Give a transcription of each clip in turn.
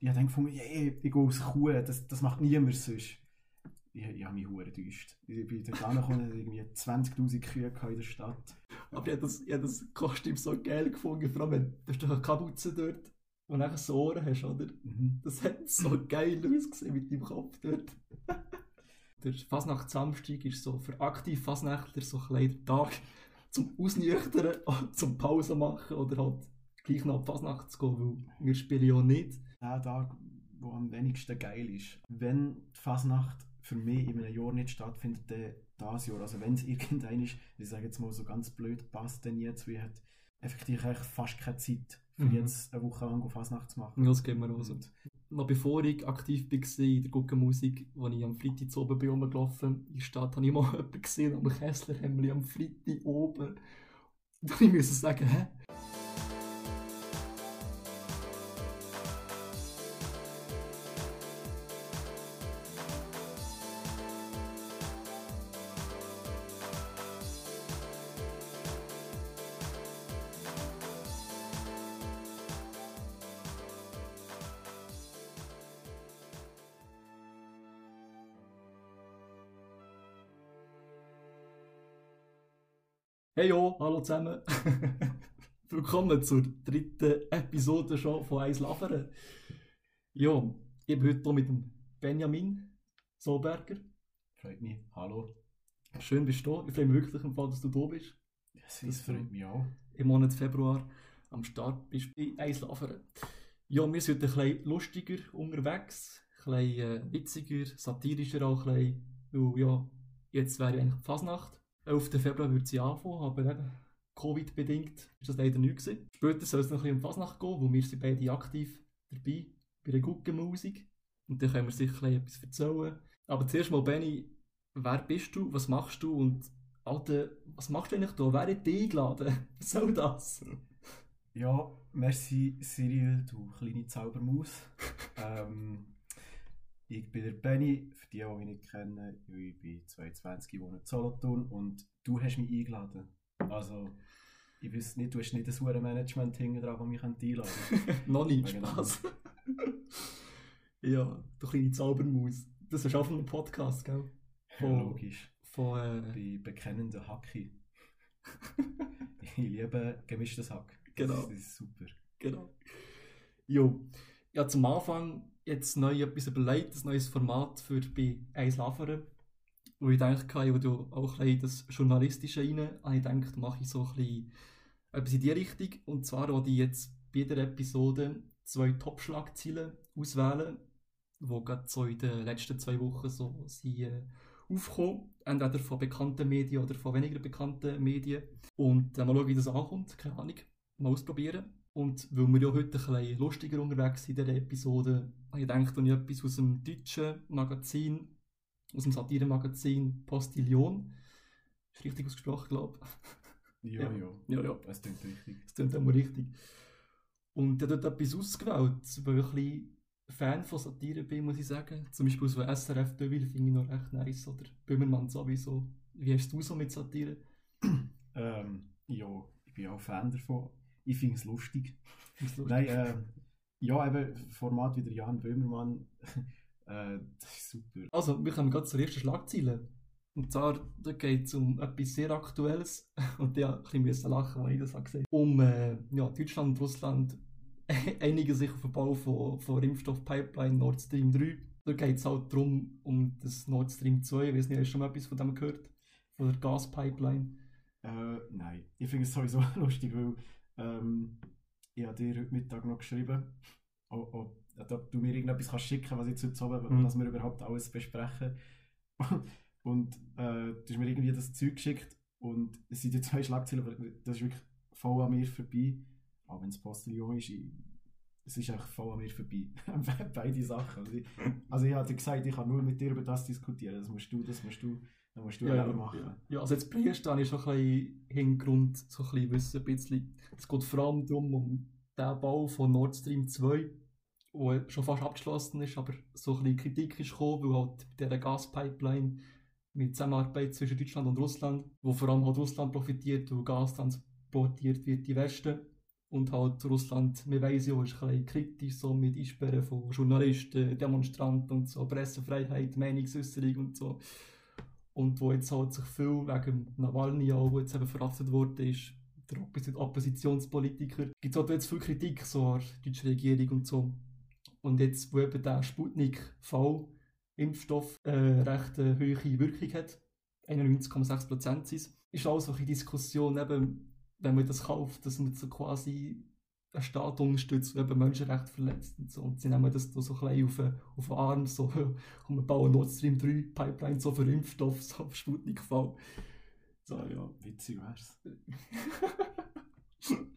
ich habe gefunden, yeah, ich gehe aus Kuh, das, das macht niemand sonst. Ich, ich habe mich hure enttäuscht. Ich bin dort angekommen, irgendwie 20'000 Kühe in der Stadt. Aber ich habe das, ich das Kostüm so geil gefunden, vor allem wenn du hast eine Kapuze dort, du einfach so Ohren hast, oder? Mhm. Das hat so geil ausgesehen mit deinem Kopf dort. der Fasnacht-Samstag ist so für aktiv Fasnächtler so ein Tag zum Ausnüchtern, zum Pause machen oder halt gleich noch auf Fasnacht zu gehen, weil wir spielen ja nicht. Der Tag, der am wenigsten geil ist. Wenn die Fasnacht für mich in einem Jahr nicht stattfindet, dann das Jahr. Also wenn es irgendein ist, ich sage jetzt mal so ganz blöd, passt denn jetzt, wie hat effektiv eigentlich fast keine Zeit, für Mhm. jetzt eine Woche lang auf Fasnacht zu machen. Das geht mir auch so. Noch bevor ich aktiv war in der Guggenmusik, als ich am Freitag zu oben bin rumgelaufen in der Stadt, habe ich mal jemanden gesehen am Kesslerhemmli am Freitag oben. Und ich musste sagen, hä? Hey yo, hallo zusammen. Willkommen zur dritten Episode schon von Eis Laveren. Ja, ich bin heute hier mit dem Benjamin Solberger. freut mich. Hallo. Schön bist du da. Ich freue mich wirklich im Fall, dass du da bist. Das, das freut mich auch. Im Monat Februar am Start bist du bei Eis Laveren. Ja, wir sind heute ein bisschen lustiger unterwegs, ein bisschen äh, witziger, satirischer auch ein bisschen, weil ja, jetzt wäre ja eigentlich Fasnacht. 11. Februar würde sie anfangen, aber eben Covid-bedingt ist das leider nicht gewesen. Später soll es noch ein bisschen um Fasnacht gehen, wo wir sind beide aktiv dabei, bei der Guggenmusik. Und dann können wir sicher etwas erzählen. Aber zuerst mal, Benny, wer bist du, was machst du und Alter, was machst du eigentlich da? Wer hat dich eingeladen? Was soll das? Ja, merci Cyril, du kleine Zaubermaus. ähm, ich bin der Benny, für die, die mich nicht kennen, ich bin 22, ich wohne in Solothurn und du hast mich eingeladen. Also, ich weiß nicht, du hast nicht ein sauer Management hinten dran, das mich einladen könnte. Noch nicht. Spaß. ja, du kleine Zaubermaus. Das ist auch von einem Podcast, gell? Ja, logisch. Von, äh, bin bekennender Hacki. ich liebe gemischtes Hack. Genau. Das ist super. genau. Jo. Ja, zum Anfang jetzt neu etwas überlegt, ein neues Format für bei Eis Laveren. Wo ich denke, weil du auch ein das Journalistische rein, habe ich gedacht, mache ich so ein bisschen etwas in die Richtung. Und zwar wollte ich jetzt bei jeder Episode zwei Top-Schlagzeilen auswählen, die gerade so in den letzten zwei Wochen so sind, äh, aufgekommen. Entweder von bekannten Medien oder von weniger bekannten Medien. Und äh, mal schauen, wie das ankommt. Keine Ahnung. Mal ausprobieren. Und weil wir ja heute ein bisschen lustiger unterwegs sind in dieser Episode, habe ich gedacht, ich etwas aus dem deutschen Magazin, aus dem Satire-Magazin Postillon, ist richtig ausgesprochen, glaube ich. Ja, Ja. ja. Ja. Das klingt richtig. Das klingt immer richtig. Und er hat dort etwas ausgewählt, weil ich ein bisschen Fan von Satire bin, muss ich sagen. Zum Beispiel so SRF Deville finde ich noch recht nice. Oder Böhmermann sowieso. Wie hast du so mit Satire? Ähm, ja, ich bin auch Fan davon. Ich finde es lustig. Du Nein, lustig? äh, ja, eben Format wie der Jan Böhmermann, äh, das ist super. Also, wir kommen gerade zur ersten Schlagzeile. Und zwar, da geht es um etwas sehr Aktuelles. Und ja, bisschen müssen lachen, als ich das habe gesehen Um äh, ja, Deutschland und Russland einigen sich auf den Bau von, von Impfstoffpipeline Nord Stream 3. Da geht es halt darum, um das Nord Stream 2. Ich weiß nicht, hast du schon mal etwas von dem gehört? Von der Gaspipeline. Äh, nein, ich finde es sowieso lustig, weil ähm, ich habe dir heute Mittag noch geschrieben, ob, ob, ob du mir irgendetwas kannst schicken was jetzt heute Abend, Mhm. was wir überhaupt alles besprechen. Und äh, du hast mir irgendwie das Zeug geschickt und es sind die zwei Schlagzeilen, aber das ist wirklich voll an mir vorbei. Auch wenn es Postillon ist, ich, es ist einfach voll an mir vorbei. Beide Sachen. Also ich, also ich hatte gesagt, ich kann nur mit dir über das diskutieren. Das musst du, das musst du, das musst du Ja, ja, machen. ja. also jetzt habe ich schon ein bisschen Hintergrund, so ein bisschen wissen, ein bisschen. Es geht vor allem darum, um den Bau von Nord Stream 2, der schon fast abgeschlossen ist, aber so ein bisschen Kritik ist gekommen, weil halt bei dieser Gaspipeline mit Zusammenarbeit zwischen Deutschland und Russland, wo vor allem halt Russland profitiert, weil Gas transportiert wird in den Westen Und halt Russland, wir wissen ja, ist ein kritisch so mit Einsperren von Journalisten, Demonstranten und so, Pressefreiheit, Meinungsäußerung und so. Und wo jetzt halt sich viel wegen Nawalny auch, wo jetzt eben verhaftet wurde, ist, der Oppos Oppositionspolitiker, gibt es halt jetzt viel Kritik so an der deutschen Regierung und so. Und jetzt, wo eben der Sputnik-V-Impfstoff äh, recht äh, hohe Wirkung hat, 91,6% sind ist auch so eine Diskussion, eben, wenn man das kauft, dass man so quasi einen Staat unterstützt, der eben Menschenrechte verletzt und so. Und sie nehmen das so ein bisschen auf, auf den Arm, so, und wir bauen Nord Stream 3 Pipeline so für Impfstoff, so auf Sputnik-V. So, ja, witzig wär's.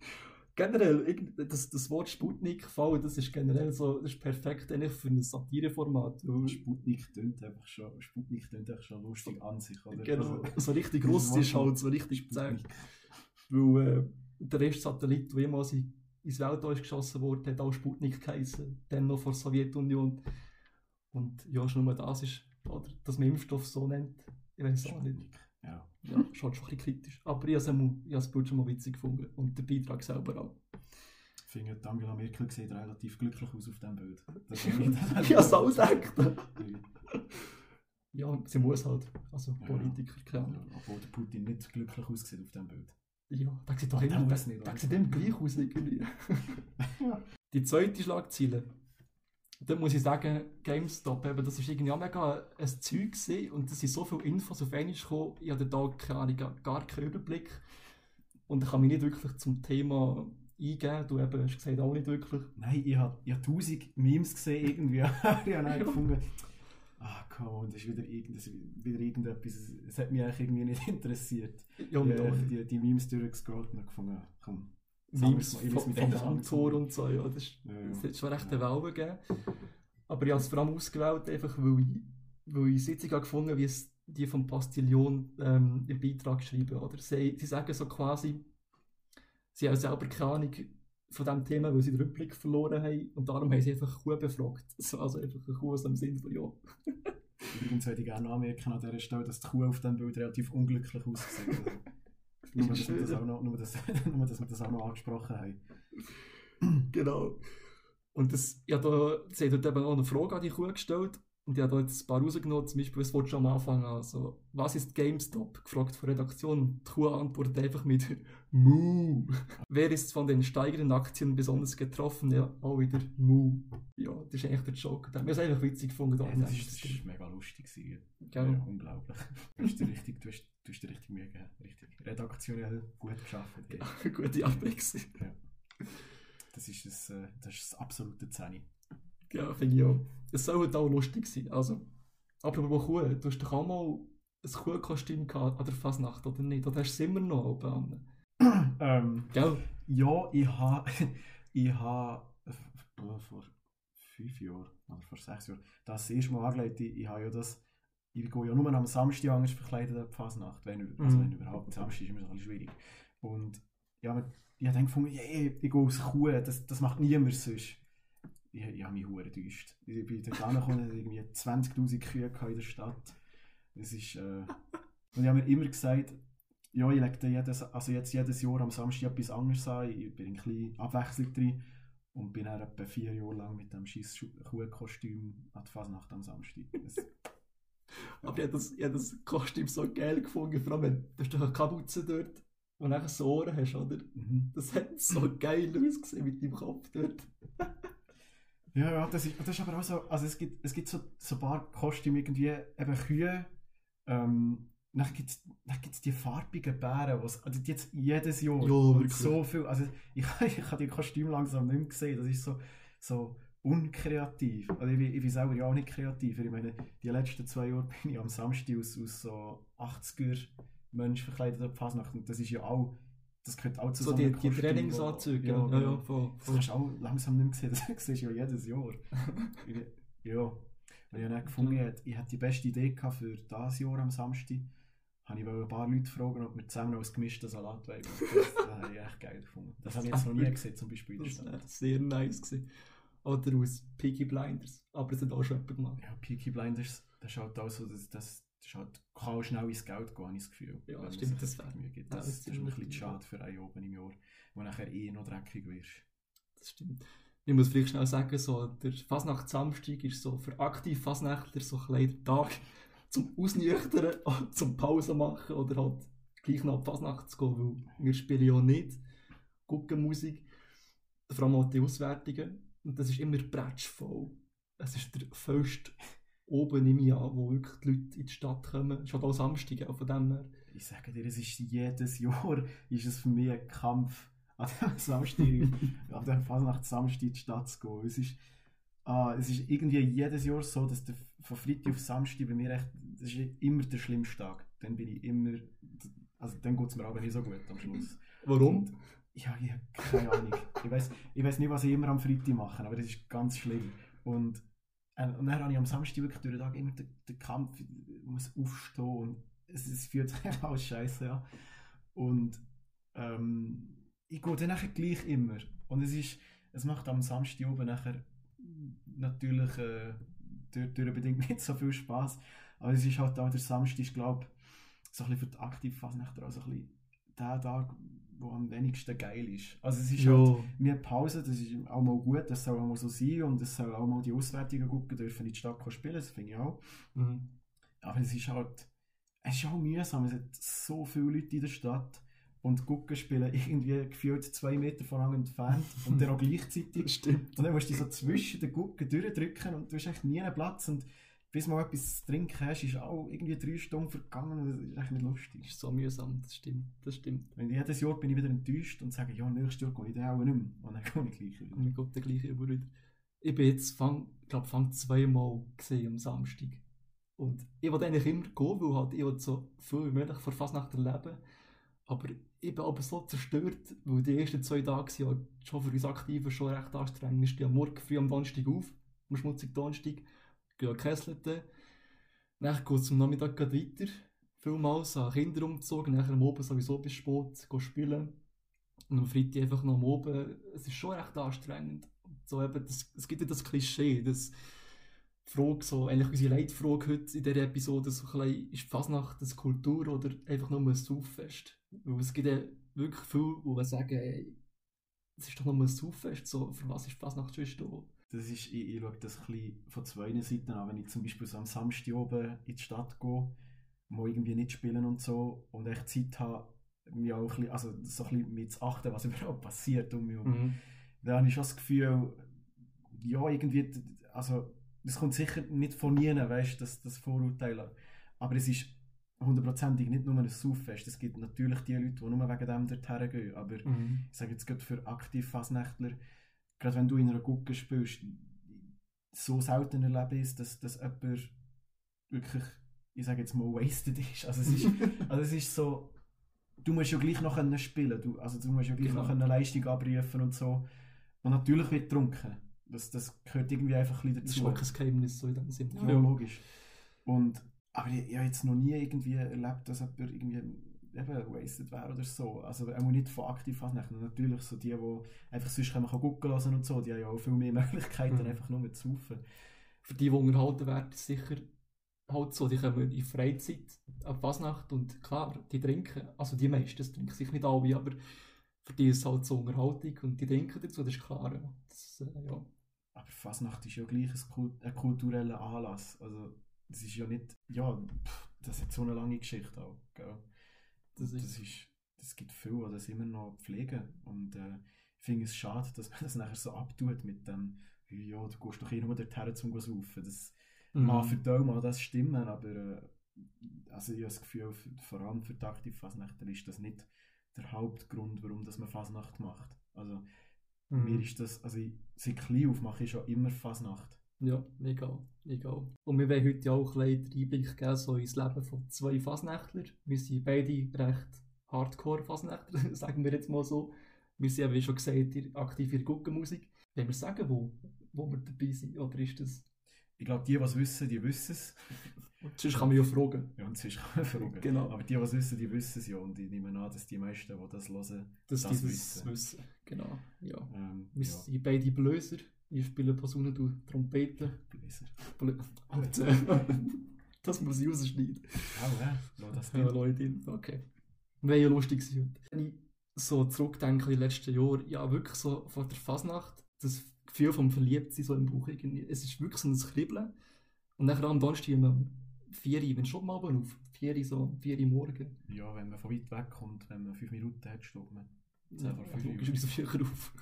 generell, das, das Wort Sputnik V, das ist generell so, das ist perfekt eigentlich für ein Satireformat. Sputnik tönt einfach schon, Sputnik tönt einfach schon lustig an sich, oder? Genau, also, so richtig russisch halt, so richtig bezahlt. Weil äh, der erste Satellit, der jemals ins Weltall geschossen wurde, hat auch Sputnik geheißen, dann noch vor der Sowjetunion. Und ja, schon nur das ist, oder, dass man Impfstoff so nennt, ich weiß auch nicht. Ja. ja, schon, schon ein bisschen kritisch. Aber ich habe das Bild schon mal witzig gefunden und den Beitrag selber auch. Ich finde, Angela Merkel sieht relativ glücklich aus auf diesem Bild. Das ich habe es auch gedacht. ja, sie muss halt. Also ja, Politiker, keine Ahnung. Obwohl der Putin nicht glücklich aussieht auf diesem Bild. Ja, da sieht doch immer, das, nicht, sieht immer gleich aus irgendwie. Die zweite Schlagzeile da muss ich sagen, GameStop, eben, das war irgendwie auch mega ein Zeug gewesen, und es sind so viele Infos auf einmal gekommen, ich hatte da keine Ahnung, gar keinen Überblick. Und ich kann mich nicht wirklich zum Thema eingeben. Du eben hast gesagt, auch nicht wirklich. Nein, ich habe hab tausend Memes gesehen irgendwie. ich habe gefunden, ah komm, das ist wieder, irgend, wieder irgendetwas, es hat mich eigentlich irgendwie nicht interessiert. Ja, ich habe die, die Memes durchgescrollt und gefunden, komm, Memes vom, vom Amtor und so, ja, das, ja, ja. das hat schon recht eine Welle gegeben. Aber ich habe es vor allem ausgewählt, einfach weil ich, weil ich Sitzung habe gefunden wie es die vom Postillon ähm, im Beitrag schreiben. Oder? Sie, sie sagen so quasi, sie haben selber keine Ahnung von diesem Thema, weil sie den Rückblick verloren haben und darum haben sie einfach Kuh befragt. Also einfach eine Kuh aus dem Sinn von ja. Übrigens würde ich gerne anmerken an dieser Stelle, dass die Kuh auf diesem Bild relativ unglücklich aussieht. Nur, dass wir das auch noch, nur, dass, nur, dass wir das auch noch angesprochen haben. Genau. Und das, habe da, sie hat dort eben auch eine Frage an die Kuh gestellt und ich habe da jetzt ein paar rausgenommen, zum Beispiel, was wolltest du am Anfang also, was ist GameStop? gefragt von der Redaktion Kuh antwortet einfach mit Mu. Wer ist von den steigenden Aktien besonders getroffen? Ja, auch wieder Mu. Ja, das ist eigentlich der Joke. Wir haben es einfach witzig gefunden. Ja, das, ist, das ist mega lustig. Ja, unglaublich. Du hast dir richtig, du hast, du hast dir richtig Mühe gegeben. Richtig redaktionell gut geschafft. Ja, gute Abwechslung. Ja. Das ist das, äh, das, ist das absolute Zehni. Ja, finde ich auch. Es soll halt auch lustig sein. Also, aber wo Kuh, du hast doch auch mal ein Kuhkostüm gehabt an der Fasnacht, oder nicht? Oder hast du es immer noch oben ähm, Gell? Ja, ich habe ich ha, äh, vor fünf Jahren oder vor sechs Jahren das erste Mal angelegt. Ich, ich habe ja das ich gehe ja nur am Samstag anders verkleidet an die Fasnacht, wenn, also mhm. wenn überhaupt. Samstag ist immer so ein bisschen schwierig. Und ja, ich habe dann gefunden, yeah, ich gehe aus Kuh, das, das macht niemand sonst. Ich, ich habe mich hure enttäuscht. Ich bin dort angekommen, irgendwie 20'000 Kühe in der Stadt. Das ist, äh, und ich habe mir immer gesagt, ja, ich lege jedes, also jetzt jedes Jahr am Samstag etwas anderes an, ich bin ein bisschen Abwechslung drin und bin dann etwa vier Jahre lang mit dem scheiß Kuhkostüm an die Fasnacht am Samstag. Das, aber ich habe das, hab das Kostüm so geil gefunden, vor allem, wenn du hast doch eine Kapuze dort, wo du so Ohren hast, oder? Mhm. Das hat so geil ausgesehen mit deinem Kopf dort. Ja, ja, das ist, das ist aber auch so, also es gibt, es gibt so, so ein paar Kostüme, irgendwie eben Kühe, ähm, dann gibt es die farbigen Bären, was, also die jetzt jedes Jahr ja, so viel, also ich, ich habe die Kostüme langsam nicht mehr gesehen, das ist so, so unkreativ. Also ich, ich bin selber ja auch nicht kreativ. Ich meine, die letzten zwei Jahre bin ich am Samstag aus, aus so 80er Menschen verkleidet auf Fasnacht und das ist ja auch das gehört auch zu so, die, die Trainingsanzüge, ja, ja, ja, voll, voll. Das hast du auch langsam nicht mehr gesehen, das siehst du ja jedes Jahr. ja, weil ich dann gefunden habe, ich hatte die beste Idee für dieses Jahr am Samstag, habe ich ein paar Leute fragen, ob wir zusammen aus gemischten Salat wollen. Das, das habe ich echt geil gefunden. Das habe ich jetzt noch nie gesehen, zum Beispiel. Das war sehr nice. Gewesen. Oder aus Peaky Blinders. Aber es hat auch schon jemand gemacht. Ja, Peaky Blinders, das schaut auch so, dass, dass das ist halt, kann auch schnell ins Geld gehen, habe ich das Gefühl. Ja, wenn stimmt, das wär- Mühe gibt. ja, Das, das das, ist ein bisschen schade für einen oben im Jahr, wo nachher eh noch dreckig wirst. Das stimmt. Ich muss vielleicht schnell sagen, so, der Fasnacht-Samstag ist so für aktiv Fasnächtler so ein Tag zum Ausnüchtern, zum Pause machen oder halt gleich noch auf Fasnacht zu gehen, weil wir spielen ja nicht Guckenmusik, vor allem auch die Auswertungen. Und das ist immer bretschvoll. Es ist der vollste oben im Jahr, wo wirklich die Leute in die Stadt kommen. Schon auch Samstag, auch von dem her. Ich sage dir, es ist jedes Jahr ist es für mich ein Kampf, an dem Samstag, an dem Fasnacht Samstag in die Stadt zu gehen. Es ist, ah, es ist irgendwie jedes Jahr so, dass der, von Freitag auf Samstag bei mir echt, das ist immer der schlimmste Tag. Dann bin ich immer, also dann geht es mir aber nicht so gut am Schluss. Warum? Ja, ich habe keine Ahnung. Ich weiß ich nicht, was ich immer am Freitag mache, aber das ist ganz schlimm. Und, äh, und dann habe ich am Samstag wirklich durch den Tag immer den, den Kampf, ich muss aufstehen und es, es fühlt sich alles scheiße an. Und ähm, ich gehe dann nachher gleich immer. Und es ist, es macht am Samstag oben nachher natürlich äh, durch, durch bedingt nicht so viel Spaß. Aber es ist halt auch der Samstag, ist, glaube so ein bisschen für die Aktivfasnächter auch so ein bisschen der Tag, wo am wenigsten geil ist. Also es ist halt, wir haben Pause, das ist auch mal gut, das soll auch mal so sein und es soll auch mal die Auswertungen gucken dürfen, in die Stadt kommen spielen, das finde ich auch. Mhm. Aber es ist halt, es ist auch mühsam, es hat so viele Leute in der Stadt und gucken spielen irgendwie gefühlt zwei Meter voneinander entfernt und dann auch gleichzeitig. Stimmt. Und dann musst du so zwischen den Gucken durchdrücken und du hast eigentlich nie einen Platz und bis mal etwas zu trinken hast, ist auch irgendwie drei Stunden vergangen das ist echt nicht lustig. Das ist so mühsam, das stimmt. Das stimmt. Und jedes Jahr bin ich wieder enttäuscht und sage, ja, nächstes Jahr gehe ich dann auch nicht mehr. Und dann gehe ich gleich wieder. Und wir gehen den gleichen über wieder. Ich bin jetzt, fang, glaube fang zweimal gesehen am Samstag. Und ich wollte eigentlich immer gehen, weil halt ich wollte so viel wie möglich vor Fasnacht erleben. Aber ich bin aber so zerstört, weil die ersten zwei Tage sind halt schon für uns Aktiven schon recht anstrengend. Wir stehen am Morgen früh am Donnerstag auf, am schmutzigen Donnerstag, gehen Kesselte. Dann geht am Nachmittag gleich weiter. Vielmals an Kinder umgezogen, nachher am Oben sowieso bis spät, spielen. Und am Freitag einfach noch am Oben. Es ist schon recht anstrengend. So eben, das, es gibt ja das Klischee, das Frage, so, eigentlich unsere Leitfrage heute in dieser Episode, so ein bisschen, ist Fasnacht eine Kultur oder einfach nur ein Sauffest? Weil es gibt ja wirklich viele, die sagen, es ist doch nur ein Sauffest, so, für was ist Fasnacht schon da? Das ist, ich, ich schaue das ein von zwei Seiten an. Wenn ich zum Beispiel so am Samstag oben in die Stadt gehe, wo irgendwie nicht spielen und so, und echt Zeit habe, mich auch ein bisschen, also so ein bisschen mit zu achten, was überhaupt passiert um mich. Mhm. Da habe ich schon das Gefühl, ja, irgendwie, also, das kommt sicher nicht von nie, weißt du, das, das Vorurteil. Aber es ist hundertprozentig nicht nur ein Sauffest. Es gibt natürlich die Leute, die nur wegen dem dorthin gehen. Aber Mhm. ich sage jetzt gerade für aktiv Fasnächtler, gerade wenn du in einer Gucke spielst, so selten erlebe ich dass, dass jemand wirklich, ich sage jetzt mal, wasted ist. Also es ist, also es ist so, du musst ja gleich noch können spielen du, also du musst ja gleich Genau. noch eine Leistung abrufen und so. Und natürlich wird getrunken. Das, das gehört irgendwie einfach ein bisschen Das ist dazu. kein Geheimnis so in dem Sinne. Ja, logisch. Und, aber ich, ich habe jetzt noch nie irgendwie erlebt, dass jemand irgendwie eben wasted wäre oder so. Also auch nicht von aktiv Fasnachten. Natürlich so die, die einfach sonst können gucken lassen und so, die haben ja auch viel mehr Möglichkeiten, Mhm. einfach nur zu saufen. Für die, die unterhalten werden, ist sicher halt so, die kommen in Freizeit ab Fasnacht und klar, die trinken, also die meisten, trinken sich nicht alle, aber für die ist es halt so Unterhaltung und die trinken dazu, das ist klar. Ja. Das, äh, ja. Aber Fasnacht ist ja gleich ein, Kult ein kultureller Anlass. Also das ist ja nicht, ja, pff, das hat so eine lange Geschichte auch. Gell? Das Das, ist- das gibt viel, die das immer noch pflegen. Und äh, ich finde es schade, dass man das nachher so abtut mit dem, ja, du gehst doch eh nur dorthin zum saufen. Das Mhm. mag für die mal das stimmen, aber äh, also ich habe das Gefühl, vor allem für die Aktivfasnächter ist das nicht der Hauptgrund, warum das man Fasnacht macht. Also Mhm. mir ist das, also ich, seit klein auf mache ich schon immer Fasnacht. Ja, egal, egal. Und wir wollen heute auch ein bisschen Einblick geben so ins Leben von zwei Fasnächtlern. Wir sind beide recht Hardcore-Fasnächtler, sagen wir jetzt mal so. Wir sind, ja, wie schon gesagt, aktiv in der Guckenmusik. Wenn wir sagen, wo, wo wir dabei sind, oder ist das... Ich glaube, die, die es wissen, die wissen es. Sonst kann man ja fragen. Ja, und sonst kann man fragen. Genau. Aber die, die es wissen, die wissen es ja. Und ich nehme an, dass die meisten, die das hören, Dass Das die das wissen. wissen. Genau, ja. ähm, Wir ja, sind beide Blöser. Ich spiele Posaune, du Trompete. Bläser. Blö Alter. Das muss ich rausschneiden. Auch, ja. Lass das Ja. Leute, okay. Wäre ja lustig gewesen. Wenn ich so zurückdenke an die letzten Jahre, ja, wirklich so vor der Fasnacht, das Gefühl vom Verliebtsein so im Buch irgendwie. Es ist wirklich so ein Kribbeln. Und nachher am Donnerstag um 4 Uhr, wenn schon mal auf, 4 Uhr, so 4 Uhr morgen. Ja, wenn man von weit weg kommt, wenn man fünf Minuten hat, steht man. Ja, vor fünf logischerweise früher auf.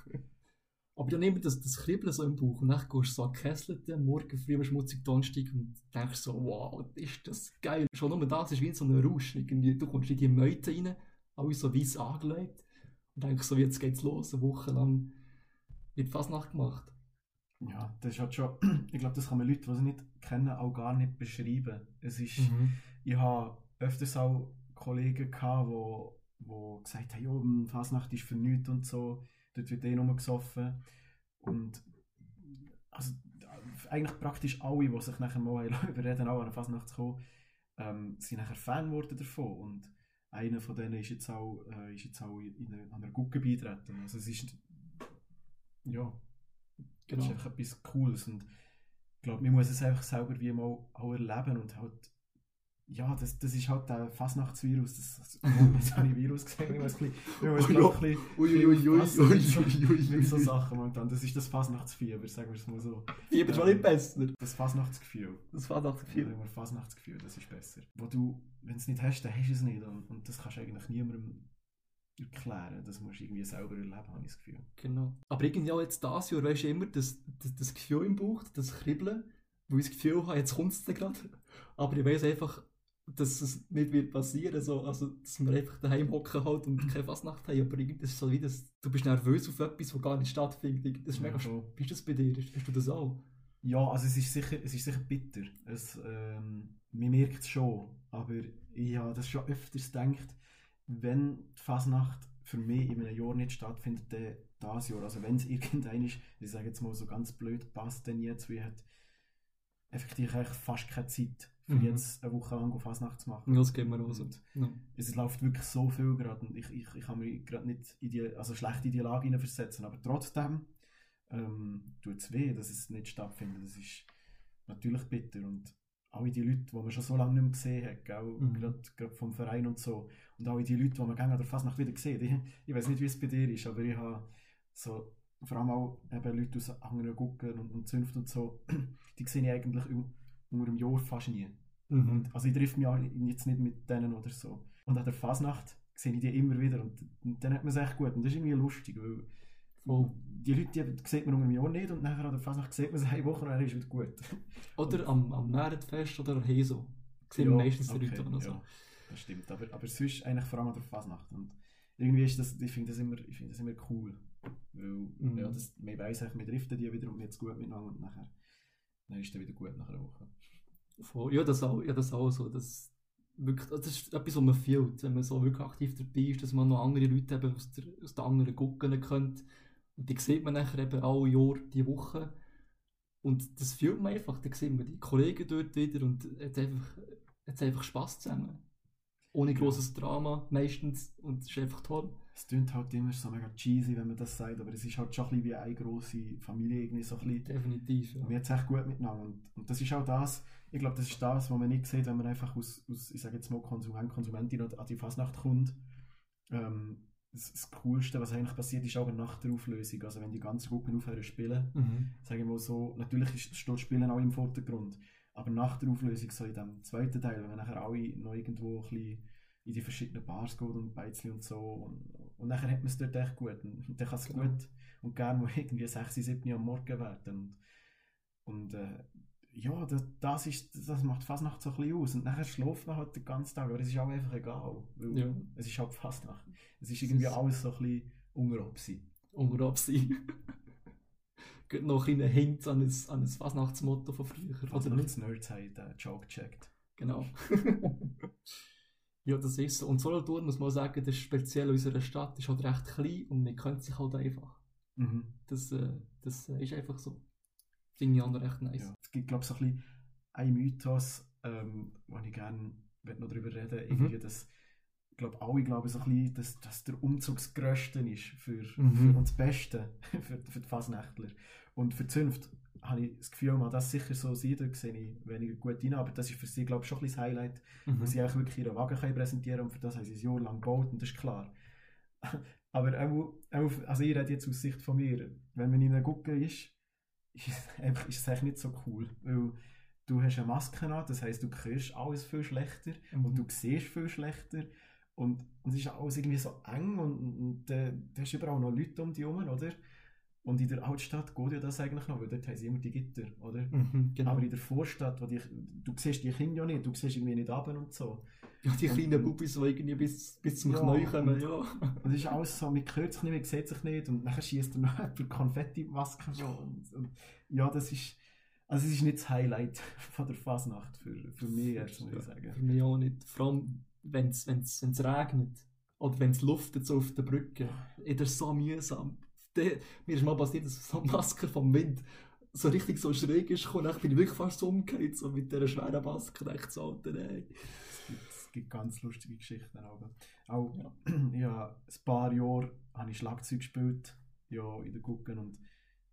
Aber dann nimmt das, das Kribbeln so im Bauch und dann gehst du so an die Kesselte, morgen früh am schmutzigen Donnerstag und denkst so, wow, ist das geil. Schon nur das ist wie so ein Rausch. Irgendwie, du kommst in die Meute rein, alles so weiss angelegt und denkst so, jetzt geht's los, eine Woche lang wird Fasnacht gemacht. Ja, das ist halt schon, ich glaube, das kann man Leute, die es nicht kennen, auch gar nicht beschreiben. Es ist, ich habe öfters auch Kollegen gehabt, wo, wo gesagt haben, ja, Fasnacht ist für nichts und so, dort wird eh nur gesoffen. Und also, eigentlich praktisch alle, die sich nachher mal überreden, auch an eine Fasnacht zu kommen, ähm, sind nachher Fan geworden davon. Und einer von denen ist jetzt auch, äh, ist jetzt auch in eine, an einer Gucke beitreten. Also es ist, ja, Genau. ist einfach etwas Cooles und ich glaube, man muss es einfach selber wie mal auch erleben und halt ja, das, das ist halt der Fasnachtsvirus. Das, das, oh, jetzt habe ich Virus gesehen. Ich muss, ein bisschen- ich muss Ui, glaub, ein bisschen- ui, ein ui, bisschen ui, aufpassen mit so-. Sachen momentan. Das ist das Fasnachtsfieber, sagen wir es mal so. Fieber schon nicht besser. Das Fasnachtsgefühl. Das Fasnachtsgefühl. Immer Fasnachtsgefühl, das ist besser. Wo du, wenn du es nicht hast, dann hast du es nicht. Und, und das kannst du eigentlich niemandem erklären. Das musst du irgendwie selber erleben, habe ich das Gefühl. Genau. Aber irgendwie auch jetzt dieses Jahr, weißt du immer, das, das, das Gefühl im Bauch, das Kribbeln, wo ich das Gefühl habe, jetzt kommt es gerade. Aber ich weiß einfach, dass es nicht wird passieren so, also dass wir einfach daheim hocken halt und keine Fastnacht haben, aber irgendwie, ist so wie das, du bist nervös auf etwas, was gar nicht stattfindet. Das ist Ja, mega voll. spannend. Wie ist das bei dir? Hast du das auch? Ja, also es ist sicher, es ist sicher bitter. Es, ähm, man merkt es schon. Aber ich habe das schon öfters gedacht, wenn die Fasnacht für mich in einem Jahr nicht stattfindet, dann das Jahr. Also wenn es irgendein ist, ich sage jetzt mal so ganz blöd, passt denn jetzt, wie hat effektiv eigentlich fast keine Zeit, für Mhm. jetzt eine Woche lang auf Fasnacht zu machen. Das geht mir auch so. Ja. es läuft wirklich so viel gerade und ich, ich, ich kann mich gerade nicht in die, also schlecht in die Lage hineinversetzen, aber trotzdem ähm, tut es weh, dass es nicht stattfindet. Das ist natürlich bitter und alle die Leute, die man schon so lange nicht mehr gesehen hat, gell? Mhm. Gerade, gerade vom Verein und so, und alle die Leute, die man gerne oder fast nach wieder gesehen die, ich weiß nicht, wie es bei dir ist, aber ich habe so, vor allem auch eben Leute aus anderen Gucken und, und Zünft und so, die sehe ich eigentlich un- unter einem Jahr fast nie. Mhm. Also ich treffe mich auch jetzt nicht mit denen oder so. Und an der Fasnacht sehe ich die immer wieder und, und dann hat man es echt gut. Und das ist irgendwie lustig, weil Voll. die Leute die sieht man unter einem Jahr nicht und nachher an der Fasnacht sieht man sie eine Woche und dann ist es wieder gut. Oder am, am Nährenfest oder Heso. Sehen wir Ja, meistens die okay, Leute an. Also. ja, das stimmt. Aber, aber sonst eigentlich vor allem an der Fasnacht. Und irgendwie ist das, ich finde das, immer- ich finde das immer cool. Weil Mhm. ja, das, man weiss wir driften die wieder und jetzt gut miteinander und nachher dann ist es wieder gut nach einer Woche. Voll. Ja, das auch, ja, das auch so. Das, wirklich, das ist etwas, was man fühlt, wenn man so wirklich aktiv dabei ist, dass man noch andere Leute eben aus, der, aus den anderen Gucken kennt. Und die sieht man nachher eben alle Jahr, die Woche. Und das fühlt man einfach. Da sieht man die Kollegen dort wieder und hat einfach, hat einfach Spass zusammen. Ohne großes Drama meistens. Und es ist einfach toll. Es klingt halt immer so mega cheesy, wenn man das sagt, aber es ist halt schon ein bisschen wie eine grosse Familie, irgendwie so ein bisschen. Definitiv. Ja. Wir haben es echt gut miteinander. Und, und das ist auch das, ich glaube, das ist das, was man nicht sieht, wenn man einfach aus, aus ich sage jetzt mal, Konsument, Konsumentin an die Fasnacht kommt. Ähm, das, das Coolste, was eigentlich passiert, ist aber nach der Auflösung. Also wenn die ganzen Gruppen aufhören zu spielen, Mhm. sagen wir mal so, natürlich ist, steht das Spielen auch im Vordergrund, aber nach der Auflösung, so in dem zweiten Teil, wenn nachher alle noch irgendwo ein bisschen in die verschiedenen Bars geht und Beizli und so und, und nachher hat man es dort echt gut und, und dann kann es Genau. gut und gerne mal irgendwie 6, 7 Uhr am Morgen werden und, und äh, ja, das, das, ist, das macht Fasnacht so ein bisschen aus und nachher schläft man halt den ganzen Tag, aber es ist auch einfach egal, weil Ja. es ist halt Fasnacht. Es ist Es irgendwie ist- alles so ein bisschen unter Obsi. Unter Absicht. Geht noch ein Hint an ein, an ein Fasnachtsmotto von früher. Also Oder nicht? die Nerds haben den Joke gecheckt. Genau. ja, das ist so. Und Solothurn muss man sagen, das ist speziell in unserer Stadt, ist halt recht klein und man kennt sich halt einfach. Mhm. Das, äh, das äh, ist einfach so. Finde ich auch recht nice. Ja. Es gibt, glaube ich, so ein bisschen einen Mythos, ähm, wo ich gerne noch darüber reden irgendwie, dass ich glaube, alle glauben so ein bisschen, dass, dass der Umzug das Größte ist für, Mhm. für uns das Beste, für, für die Fasnächtler. Und für die Zunft habe ich das Gefühl, man das sicher so sieht, da sehe ich weniger gut rein, aber das ist für sie, glaube ich, schon ein bisschen das Highlight, Mhm. weil sie eigentlich wirklich ihren Wagen können präsentieren können und für das haben sie ein Jahr lang gebaut und das ist klar. aber auch, auch, also ich rede jetzt aus Sicht von mir, wenn man in einer Gucke ist, ist es einfach- ist es eigentlich nicht so cool, weil du hast eine Maske an, das heisst, du hörst alles viel schlechter Mhm. und du siehst viel schlechter und, und es ist alles irgendwie so eng und, und, und äh, du hast überall noch Leute um dich herum, oder? Und in der Altstadt geht ja das eigentlich noch, weil dort haben sie immer die Gitter, oder? Mhm, genau. Aber in der Vorstadt, wo die, du siehst die Kinder ja nicht, du siehst irgendwie nicht runter und so. ja, die kleinen Bubis, die irgendwie bis, bis zum Ja, Knie kommen, und- ja. Und es ist alles so, man hört sich nicht, man sieht sich nicht und dann schießt er noch jemand Konfetti-Masken so. Und, und, ja, das ist, also es ist nicht das Highlight von der Fasnacht für, für mich jetzt, muss ich sagen. Für mich auch nicht. Vor allem, wenn es regnet. Oder wenn es luftet so auf der Brücke. Das ist so mühsam. Der, mir ist mal passiert, dass so eine Maske vom Wind so richtig so schräg ist gekommen. Dann bin ich wirklich fast umgekehrt, so mit dieser schweren Maske. Ich so, Alter, ey. Es gibt, es gibt ganz lustige Geschichten. Aber auch Ja. ja, ein paar Jahre habe ich Schlagzeug gespielt ja, in der Gucken und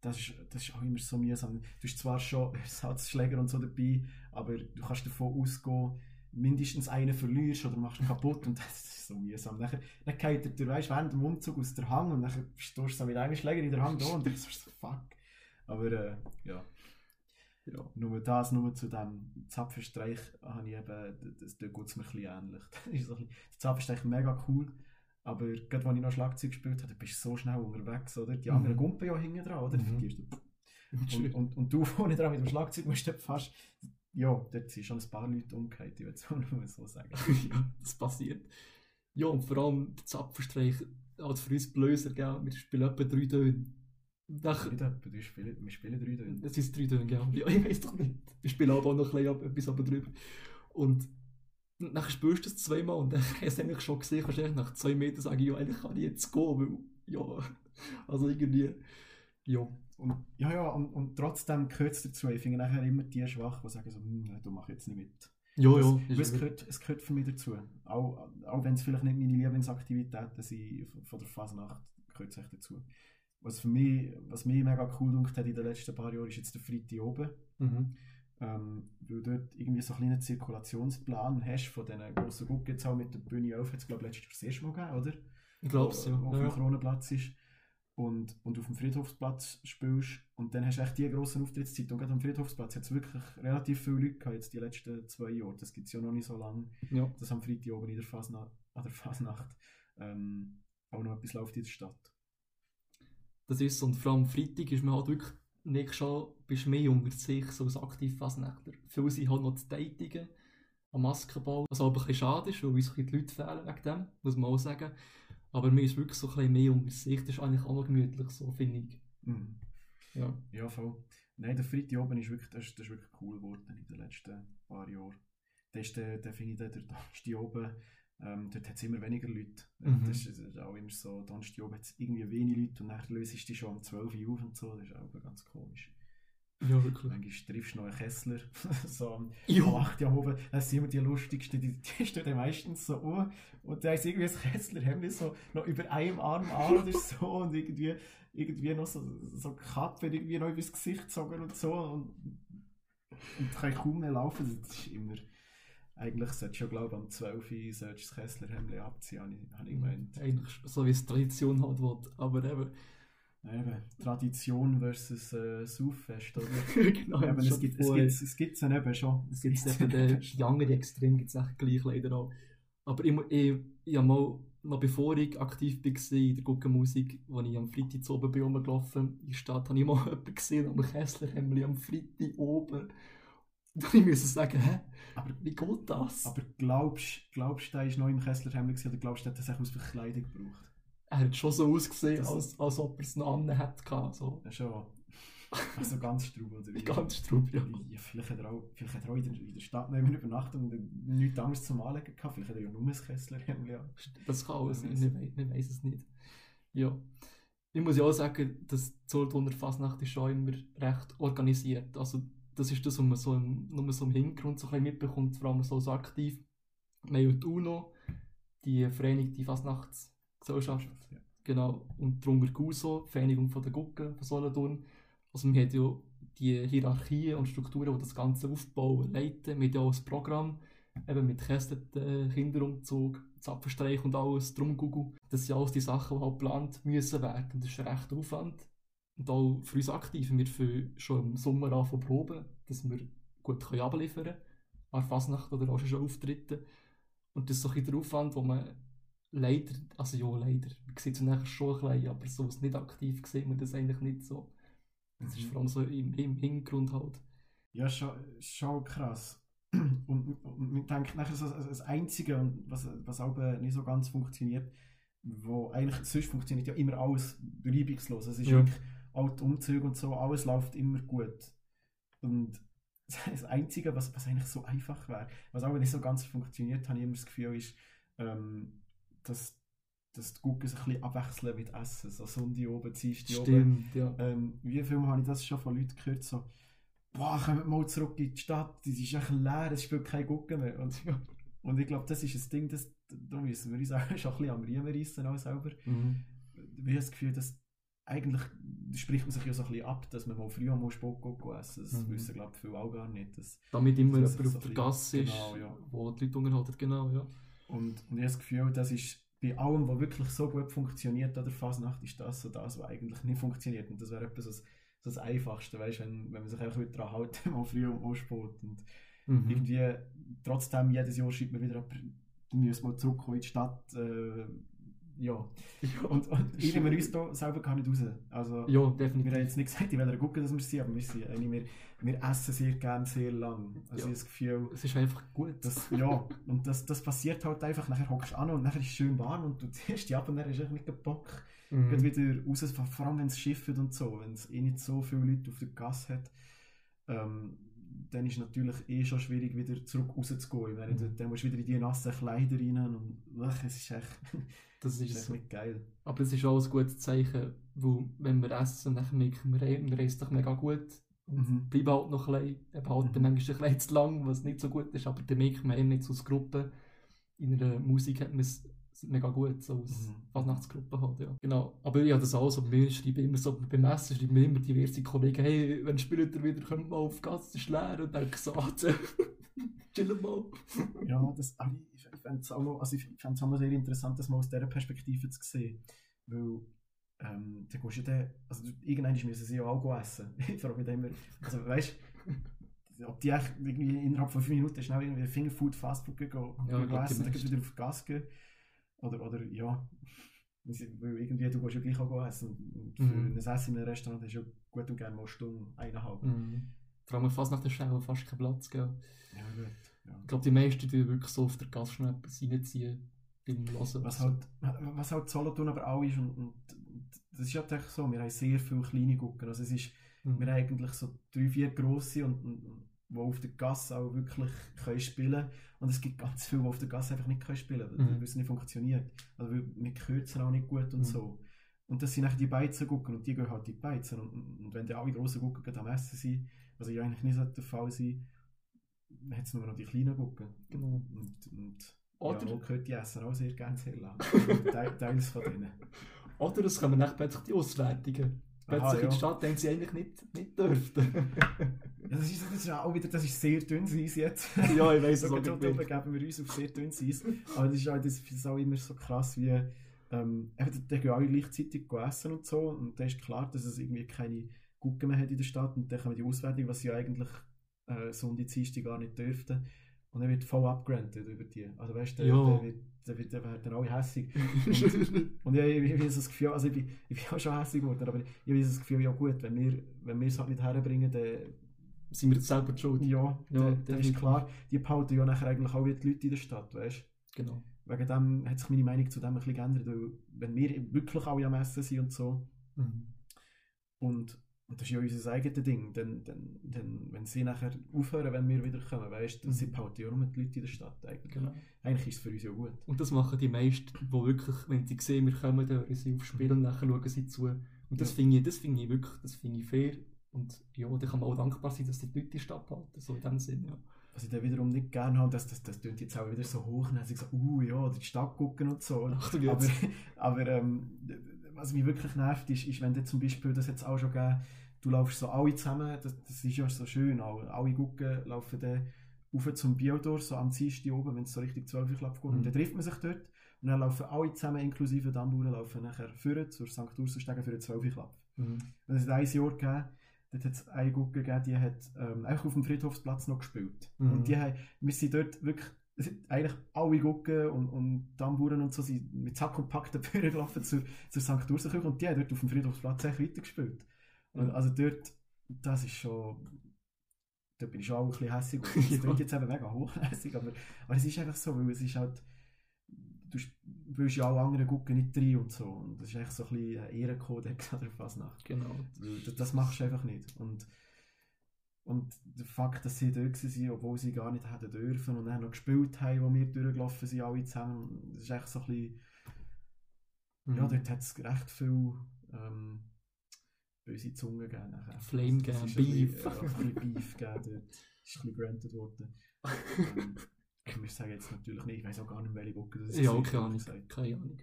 das ist, das ist auch immer so mühsam. Du hast zwar schon Ersatzschläger und so dabei, aber du kannst davon ausgehen, mindestens einen verlierst oder machst ihn kaputt und das ist so mühsam. Dann, dann geht er, dir, weißt, während dem Umzug aus der Hang und dann stehst du so mit einem Schläger in der Hand da und denkst so, fuck. Aber äh, ja. Ja. Nur das, nur zu dem Zapfenstreich habe ich eben, das, da geht es mir ein bisschen ähnlich. Ist so ein bisschen, der Zapfenstreich mega cool, aber gerade als ich noch Schlagzeug gespielt habe, bist du so schnell unterwegs, oder? Die Mhm. anderen Gumpen ja hinten dran, oder? Mhm. Und, und, und du vorne dran mit dem Schlagzeug musst du fast, ja, dort sind schon ein paar Leute umgekehrt, ich würde es nur so sagen. ja, das passiert. Ja, und vor allem der Zapfenstreich als für uns Blöser, gell? wir spielen etwa drei Töne. Nach, Nicht etwa, du spielen, wir spielen drei Töne. Es ist drei Töne, gell? Ja, ich weiß doch nicht. Wir spielen aber auch noch ein bisschen etwas aber drüber. Und dann spürst du es zweimal und dann hast du eigentlich schon gesehen, kannst du nach zwei Metern sagen, ja, eigentlich kann ich jetzt gehen, weil, ja, also irgendwie, ja. Und, ja, ja, und, und trotzdem gehört es dazu. Ich finde nachher immer die schwach, die sagen so, hm, du machst jetzt nicht mit. Ja, Das, ja. weil es, gehört, es gehört für mich dazu. Auch, auch wenn es vielleicht nicht meine Lieblingsaktivitäten sind von- der Fasnacht, gehört es echt dazu. Was, für mich, was mich mega cool gemacht hat in den letzten paar Jahren, ist jetzt der Freitag oben. Mhm. Ähm, weil du dort irgendwie so einen kleinen Zirkulationsplan hast von diesen grossen Gucken, jetzt auch mit der Bühne auf, hat es glaube ich letztes Jahr das erste Mal gegeben, oder? Ich glaube es, wo, ja. wo auf ja. dem Kronenplatz ist und, und auf dem Friedhofsplatz spielst und dann hast du echt die grossen Auftrittszeit und gerade am Friedhofsplatz hat es wirklich relativ viele Leute gehabt, jetzt die letzten zwei Jahre, das gibt es ja noch nicht so lange, ja. dass am Freitag oben in der Fasnacht, an der Fasnacht ähm, auch noch etwas läuft in der Stadt. Das ist. Und vor allem am Freitag ist man halt wirklich nicht schon, bist mehr unter sich, so als aktiv Fasnächtler. Viele sind halt noch zu tätigen am Maskenbau, was aber ein bisschen schade ist, weil uns die Leute fehlen wegen dem, muss man auch sagen. Aber mir ist wirklich so ein bisschen mehr unter sich, das ist eigentlich auch noch gemütlich, so finde ich. Mhm. Ja. Ja, voll. Nein, der Freitag oben ist wirklich, das, ist- das ist wirklich cool geworden in den letzten paar Jahren. Da ist der, der finde ich, der, der Donnerstag oben, ähm, dort hat es immer weniger Leute. Mhm. Das, ist, das ist auch immer so, Donnerstag oben hat es irgendwie wenig Leute und dann löst du dich schon um 12 Uhr auf und so, das ist auch ganz komisch. Ja, wirklich. Manchmal triffst du noch einen Kessler, so Ja. am 8 Uhr oben, das sind immer die lustigsten, die, die stehen dann meistens so an und da ist irgendwie ein Kessler, haben wir so noch über einem Arm an oder so und irgendwie, irgendwie noch so, so Kappe irgendwie noch übers Gesicht gezogen und so und, und kann kaum mehr laufen, das ist immer, eigentlich solltest du ja glaube ich am 12 Uhr solltest das Kesslerhemd abziehen, habe ich, habe ich gemeint. Eigentlich so wie es Tradition will. Aber eben, Eben, Tradition versus äh, Sauffest, oder? genau, aber es gibt es gibt's, es gibt's dann eben schon. Es gibt eben den, die andere Extrem gibt es echt gleich leider auch. Aber ich, ich, ich habe mal, noch bevor ich aktiv war in der Guckenmusik, als ich am Freitag zu oben bin rumgelaufen in der Stadt, habe ich mal jemanden gesehen am Kesslerhemd am Freitag oben. Und ich musste sagen, hä, Aber, wie geht das? aber glaubst du, glaubst, der ist noch im Kesslerhemd gewesen, oder glaubst du, der hat das aus Verkleidung gebraucht? Er hat schon so ausgesehen, Das- als, als ob er es noch an hat. So. Ja, schon. Also ganz straub, oder wie? Ganz straub, ja. Ja, vielleicht hat er auch, vielleicht hat er auch in, der, in der Stadt noch übernachtet und nichts anderes zum Anlegen gehabt. Vielleicht hat er ja nur ein Kesslerhemd an. Das kann alles sein, ich, ich weiß es nicht. Ja. Ich muss ja auch sagen, dass die Solothurner Fasnacht ist schon immer recht organisiert. Also das ist das, was man so im, nur so im Hintergrund so ein bisschen mitbekommt, vor allem so, so aktiv. Wir haben ja die UNO, die Vereinigte Fasnachtsgesellschaft, Ja. genau, und drunter GUSO, Vereinigung von der Gucken von Solothurn. Also wir haben ja die Hierarchien und Strukturen, die das Ganze aufbauen, leiten. Wir haben ja auch ein Programm, eben mit Kästeten, Kinderumzug, Zapfenstreich und alles, drum Google. Das sind alles die Sachen, die halt geplant müssen werden. Das ist ein rechter Aufwand. Und auch für uns aktiv. Wir fangen schon im Sommer an von Proben, dass wir gut abliefern können. An Fasnacht oder auch schon Auftritte. Und das ist so ein der Aufwand, wo man leider, also ja, leider, man sieht es nachher schon ein bisschen, aber so ist nicht aktiv sieht man das eigentlich nicht so. Das ist Mhm. vor allem so im, im Hintergrund halt. Ja, schon, schon krass. Und, und man denkt nachher so, also das Einzige, was, was auch äh, nicht so ganz funktioniert, wo eigentlich sonst funktioniert ja immer alles reibungslos. Es ist Ja. wirklich auch die Umzüge und so, alles läuft immer gut. Und das Einzige, was, was eigentlich so einfach wäre, was auch nicht so ganz funktioniert, habe ich immer das Gefühl, ist, ähm, dass, dass die Gucken sich ein bisschen abwechseln mit Essen. So Sonntag oben, Dienstag oben. Stimmt, ja. Ähm, wie viel habe ich das schon von Leuten gehört, so, boah, kommt mal zurück in die Stadt, die ist echt leer, es spielt kein Gucken mehr. Und, und ich glaube, das ist ein Ding, das, da müssen wir uns auch schon ein bisschen am Riemen reissen, auch selber. Mhm. Ich habe das Gefühl, dass eigentlich spricht man sich ja so ein bisschen ab, dass man mal früh mal geht essen. Das Mhm. wissen, glaube ich, viele auch gar nicht. Das, Damit immer jemand so auf der Gasse ist, genau, ja. wo die Leute unterhalten, genau, ja. Und, und ich habe das Gefühl, das ist bei allem, was wirklich so gut funktioniert an der Fasnacht, ist das so das, was eigentlich nicht funktioniert. Und das wäre etwas so, das- so das Einfachste, weißt, wenn, wenn man sich einfach wieder daran hält, mal früh und mal Sport. Und Mhm. irgendwie, trotzdem, jedes Jahr schreibt man wieder, ab, du musst mal zurückkommen in die Stadt. Äh, ja. Und, und ich nehme uns da selber gar nicht raus. Also, Ja, wir haben definitiv. jetzt nicht gesagt, ich will gucken, dass wir sind, aber wir, sind, wir, wir essen sehr gerne sehr lang. Also Ja. ich das Gefühl, Es ist einfach gut. das, ja, und das, das passiert halt einfach, nachher hockst du an und nachher ist es schön warm und du ziehst dich ab und dann du echt nicht Bock, Mhm. geht wieder raus, vor allem wenn es schifft und so, wenn es eh nicht so viele Leute auf der Gasse hat, ähm, dann ist es natürlich eh schon schwierig, wieder zurück rauszugehen. Meine, Mhm. dann- dann musst du wieder in die nassen Kleider rein und ach, es ist echt, Das ist ist echt so. nicht geil. Aber es ist auch ein gutes Zeichen, weil wenn wir essen, dann merken wir, hey, wir essen doch mega gut. Und Mhm. bleiben halt noch ein bisschen, eben halt Mhm. manchmal ein bisschen zu lang, was nicht so gut ist, aber dann man eben nicht so als Gruppe. In einer Musik hat man es mega gut, so als Mhm. Fasnachtsgruppe halt, ja. Genau. Aber ja, das auch so, wir schreiben immer so, beim Essen schreiben wir immer diverse Kollegen, hey, wenn spielt ihr wieder, kommt mal auf es ist leer, und dann so, chillen mal. Ja, das, aber ich, ich fände es auch, noch- also ich auch noch sehr interessant, das mal aus dieser Perspektive zu sehen. Weil, ähm, dann gehst du dann, also irgendwann müssen sie ja auch essen. Ich frage mich dann immer, also weißt du, ob die echt irgendwie innerhalb von fünf Minuten schnell irgendwie Fingerfood, Fastfood gehen, gehen, Ja, gehen essen, dann du meisten. wieder auf Gas gehen. Oder, oder ja, weil irgendwie du gehst ja gleich auch essen. Und für Mhm. ein Essen in einem Restaurant hast du ja gut und gerne mal eine Stunde, eineinhalb. Mhm. Vor allem fast nach der Stelle fast keinen Platz, gell. Ja, gut. Ja. Ich glaube, die meisten die wirklich so auf der Gasse schnell reinziehen beim Hören. Was halt, was halt Solothurn aber auch ist, und, und, das ist ja tatsächlich so, wir haben sehr viele kleine Gucken. Also es ist, mhm. wir haben eigentlich so drei, vier grosse, und, und, die auf der Gasse auch wirklich können spielen Und es gibt ganz viele, die auf der Gasse einfach nicht können spielen können, Mhm. weil es nicht funktioniert. Also weil wir kürzen auch nicht gut und Mhm. so. Und das sind nachher die Beizen gucken und die gehen halt die Beizen. Und, und, wenn die alle grossen Gucken gerade am Essen sind, was ja eigentlich nicht so der Fall sein dann hat es nur noch die kleinen Gucken. Genau. Und, und Oder, ja, gehört die essen auch sehr gerne sehr lang. Te- Teils von denen. oder es kommen echt plötzlich die Auswertungen. Plötzlich Aha, in die Stadt, den sie eigentlich nicht, nicht dürften. Das, ist, das ist auch wieder, das ist sehr dünnes Eis jetzt. ja, ich so es auch nicht. geben wir uns auf sehr dünnes Eis. Aber das ist, auch, das ist auch immer so krass, wie ähm, eben, da gehen alle gleichzeitig essen und so. Und da ist klar, dass es irgendwie keine Gucken mehr hat in der Stadt. Und dann kommen die Auswertung, was sie eigentlich äh, so die Dienstag gar nicht dürften. Und dann wird voll abgerantet über die. Also weißt du, Ja. wird, werden alle hässig. Und ja, ich, ich, ich habe das Gefühl, also ich bin, ich bin auch schon hässlich geworden, aber ich habe das Gefühl, ja gut, wenn wir, wenn wir es halt nicht herbringen, dann Sind wir selber schuld? ja, Ja, dann, dann ist klar, die behalten ja nachher eigentlich auch wieder die Leute in der Stadt, weißt Genau. Wegen dem hat sich meine Meinung zu dem ein bisschen geändert, weil wenn wir wirklich alle am Essen sind und so, Mhm. und, und das ist ja unser eigenes Ding, dann, dann, dann, wenn sie nachher aufhören, wenn wir wieder kommen, weißt du, Mhm. sie behalten ja nur die Leute in der Stadt eigentlich. Genau. Eigentlich ist es für uns ja gut. Und das machen die meisten, die wirklich, wenn sie sehen, wir kommen, dann hören sie auf Spiel und nachher schauen sie zu. Und das Ja. finde ich, das finde ich wirklich, das finde ich fair. Und ja, da kann man auch dankbar sein, dass die Leute die Stadt halten, so in dem Sinn, ja. Was ich dann wiederum nicht gerne habe, das, das, das tönt jetzt auch wieder so hochnäsig, so, uh ja, die Stadt gucken und so. Achtung Aber, aber ähm, was mich wirklich nervt, ist, ist, wenn du zum Beispiel, das jetzt auch schon gegeben, du laufst so alle zusammen, das, das ist ja so schön, alle, alle Gucken laufen dann rauf zum Biodor, so am Dienstag oben, wenn es so richtig 12 Uhr geht, und Mhm. dann trifft man sich dort und dann laufen alle zusammen, inklusive Dammbauern, laufen nachher führen zur St. Ursenstege für den 12 Uhr. Mhm. Und es hat ein Jahr gegeben, dort hat es eine Gucke gegeben, die hat ähm, einfach auf dem Friedhofsplatz noch gespielt. Mhm. Und die haben, wir sind dort wirklich, es sind eigentlich alle Gucken und, und Dammbauern und so sind mit Sack und Pack dafür gelaufen zur, zur St. Ursenkirche und die haben dort auf dem Friedhofsplatz echt weitergespielt. Und also dort, das ist schon, da bin ich schon auch ein bisschen hässig. Das klingt jetzt eben mega hochlässig, aber, aber es ist einfach so, weil es ist halt, du willst ja alle anderen gucken nicht rein und so. Und das ist echt so ein bisschen ein Ehrenkodex oder was nach. Genau. Das, das machst du einfach nicht. Und, und der Fakt, dass sie dort waren, obwohl sie gar nicht hätten dürfen und dann noch gespielt haben, wo wir durchgelaufen sind, alle zusammen, das ist echt so ein bisschen, Mhm. ja, dort hat es recht viel ähm, böse Zungen gegeben. Nachher. Flame Es gegeben, ist ein bisschen- Beef. Ja, ein bisschen Beef gegeben dort. ist ein bisschen granted worden. ähm, wir sagen jetzt natürlich nicht, ich weiß auch gar nicht, welche Woche das ja, war, keine Ahnung. Keine Ahnung.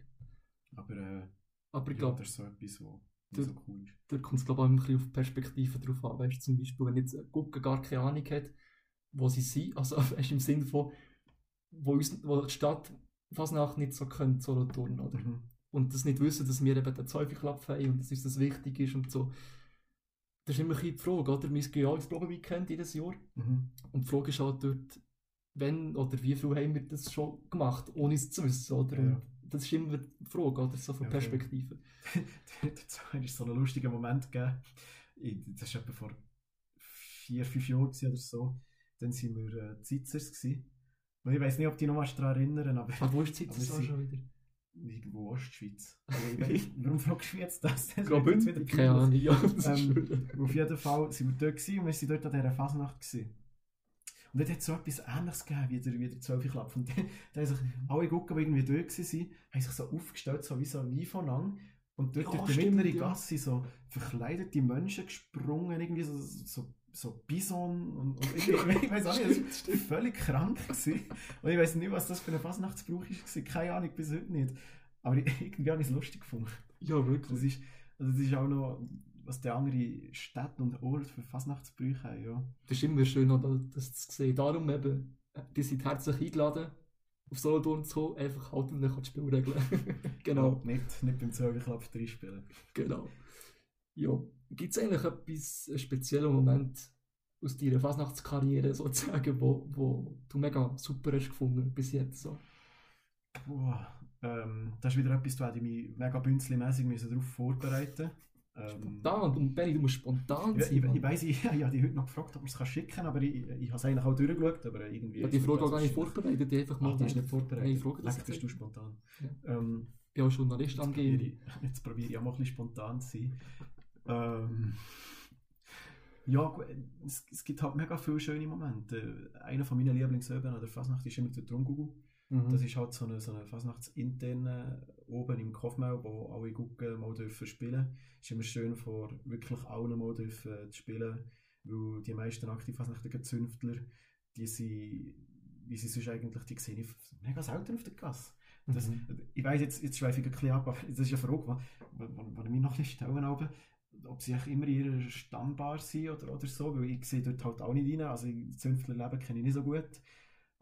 Aber äh, Aber ich ja, glaube, das ist so etwas, was Nicht so cool ist. da kommt es glaube ich auch ein bisschen auf die Perspektive drauf an. Weißt du, zum Beispiel, wenn jetzt ein Gucker gar keine Ahnung hat, wo sie sind, also weißt, im Sinne von, wo, uns, wo die Stadt Fasnacht nicht so kennt, so turnen, oder? Mhm. Und das nicht wissen, dass wir eben den Zeufelklapp haben und dass uns das wichtig ist und so. Das ist immer ein bisschen die Frage, oder? Wir gehen ja ins Probeweekend jedes Jahr. Mhm. Und die Frage ist halt dort, wenn oder wie viel haben wir das schon gemacht, ohne es zu wissen, oder? Ja. Das ist immer die Frage, oder? So von Ja. Perspektive. Dazu hat es so einen lustigen Moment gegeben. Das war etwa vor vier, fünf Jahren oder so. Dann waren wir äh, Zitzers. Gewesen. Und ich weiß nicht, ob die noch was daran erinnern, aber Aber wo ist das auch schon wieder? irgendwo Ostschweiz. Weiß, warum fragst du jetzt das? Das Graubünden? Keine Ahnung, ja. Ähm, Auf jeden Fall sind wir dort gewesen und wir waren dort an dieser Fasnacht. Gewesen. Und dort hat es so etwas Ähnliches gegeben wie der, wie der 12 Klapp. Und dann da haben sich alle Gucken, die irgendwie dort waren, haben sich so aufgestellt, so wie so ein von lang. Und dort Ja, durch die stimmt, mittlere ja. Gasse so verkleidete Menschen gesprungen, irgendwie so, so, so Bison und, und irgendwie, ich weiß auch nicht, das war völlig krank. Gewesen. Und ich weiß nicht, was das für ein Fasnachtsbrauch war. Keine Ahnung, bis heute nicht. Aber irgendwie habe ich es lustig gefunden. Ja, Das wirklich. ist, also das ist auch noch, was die anderen Städte und Orte für Fasnachtsbrüche haben. Ja. Das ist immer schön, oder, das zu sehen. Darum eben, die sind herzlich eingeladen, auf Solothurn zu kommen, einfach halten und dann die Spielregeln. genau. Ja, nicht, nicht beim 12 Club 3 spielen. Genau. Ja. Gibt es eigentlich etwas, einen speziellen Moment aus deiner Fasnachtskarriere sozusagen, wo, wo du mega super hast gefunden bis jetzt? So? Boah, ähm, das ist wieder etwas, da hätte ich mich mega bünzli-mässig darauf vorbereiten ähm, Spontan. Und Benny, du musst spontan Ich, sein. ich, ich weiss, ich, ich habe dich heute noch gefragt, ob wir es schicken kann, aber ich, ich habe es eigentlich auch durchgeschaut, aber irgendwie... ja, die Frage auch gar nicht vorbereitet, die einfach mal. Ah, die ist nicht vorbereitet. Ich frage das Leck, bist du spontan. Ja. Ähm, Ich bin auch Journalist ich, jetzt probiere ich auch mal ein bisschen spontan zu sein. Ähm, ja, es, es gibt halt mega viele schöne Momente. Einer von meinen Lieblingsöben an der Fasnacht ist immer der Drumgugu. Mhm. Das ist halt so eine, so eine Fasnachtsinterne oben im Kofmau, wo alle Gucken mal dürfen spielen. ist immer schön, vor wirklich allen mal dürfen zu spielen, weil die meisten aktiv fasnachtigen Zünftler, die sind, wie sie sonst eigentlich, die sehe ich mega selten auf der Gasse. Das, Mhm. Ich weiß jetzt, jetzt schweife ich ein bisschen ab, aber das ist eine Frage, die ich mich noch bisschen stellen habe, ob sie immer in ihrer Stammbar sind oder, oder so, weil ich sehe dort halt auch nicht rein, also das Zünftlerleben kenne ich nicht so gut.